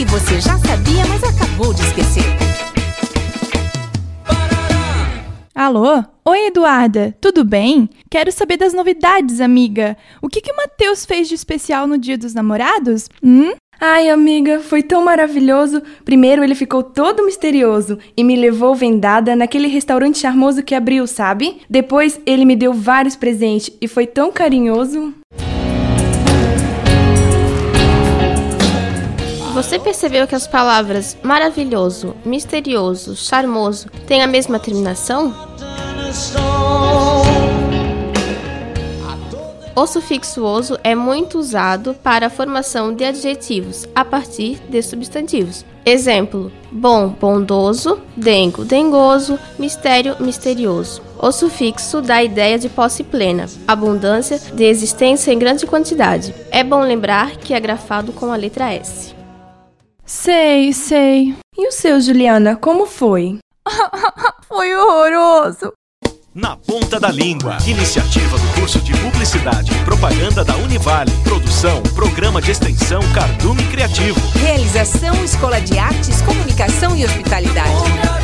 que você já sabia, mas acabou de esquecer. Alô? Oi, Eduarda, tudo bem? Quero saber das novidades, amiga. O que, que o Matheus fez de especial no Dia dos Namorados? Hum? Ai, amiga, foi tão maravilhoso. Primeiro ele ficou todo misterioso e me levou vendada naquele restaurante charmoso que abriu, sabe? Depois ele me deu vários presentes e foi tão carinhoso. Você percebeu que as palavras maravilhoso, misterioso, charmoso têm a mesma terminação? O sufixo oso é muito usado para a formação de adjetivos a partir de substantivos. Exemplo: bom, bondoso, dengo, dengoso, mistério, misterioso. O sufixo dá a ideia de posse plena, abundância, de existência em grande quantidade. É bom lembrar que é grafado com a letra S. Sei, sei. E o seu, Juliana, como foi? Foi horroroso. Na Ponta da Língua. Iniciativa do curso de Publicidade e Propaganda da Univale. Produção, Programa de Extensão Cardume Criativo. Realização Escola de Artes, Comunicação e Hospitalidade.